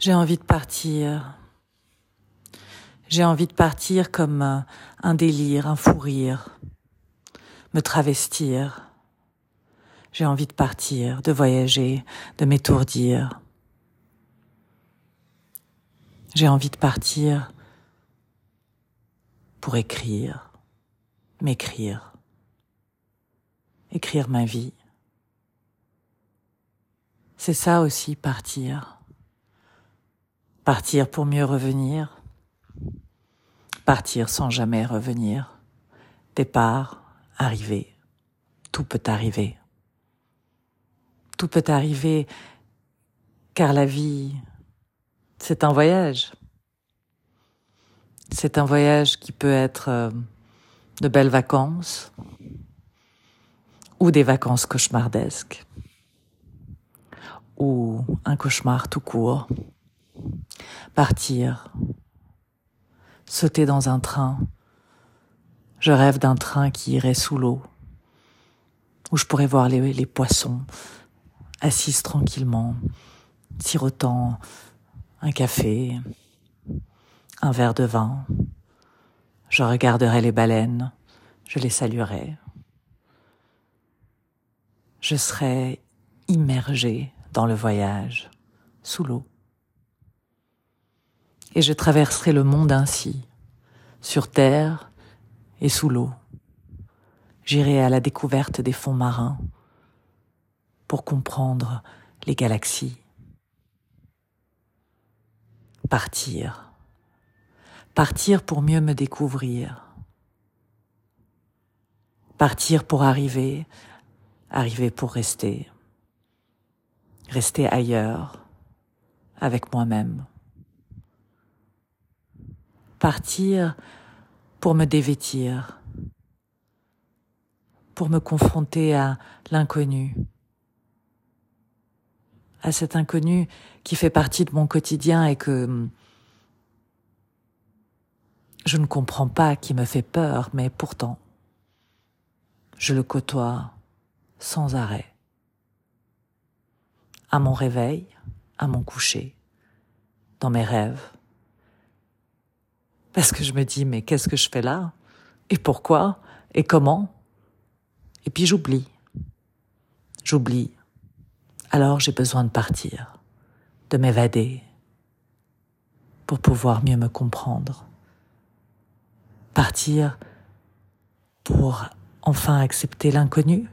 J'ai envie de partir. J'ai envie de partir comme un délire, un fou rire, me travestir. J'ai envie de partir, de voyager, de m'étourdir. J'ai envie de partir pour écrire, m'écrire, écrire ma vie. C'est ça aussi partir. Partir pour mieux revenir. Partir sans jamais revenir. Départ, arriver. Tout peut arriver. Tout peut arriver car la vie, c'est un voyage. C'est un voyage qui peut être euh, de belles vacances ou des vacances cauchemardesques ou un cauchemar tout court. Partir, sauter dans un train. Je rêve d'un train qui irait sous l'eau, où je pourrais voir les, poissons assis tranquillement, sirotant un café, un verre de vin. Je regarderai les baleines, je les saluerai. Je serai immergé dans le voyage, sous l'eau. Et je traverserai le monde ainsi, sur terre et sous l'eau. J'irai à la découverte des fonds marins pour comprendre les galaxies. Partir. Partir pour mieux me découvrir. Partir pour arriver, arriver pour rester rester ailleurs, avec moi-même. Partir pour me dévêtir, pour me confronter à l'inconnu, à cet inconnu qui fait partie de mon quotidien et que je ne comprends pas, qui me fait peur, mais pourtant, je le côtoie sans arrêt à mon réveil, à mon coucher, dans mes rêves. Parce que je me dis, mais qu'est-ce que je fais là? Et pourquoi? Et comment? Et puis j'oublie. J'oublie. Alors j'ai besoin de partir, de m'évader, pour pouvoir mieux me comprendre. Partir pour enfin accepter l'inconnu?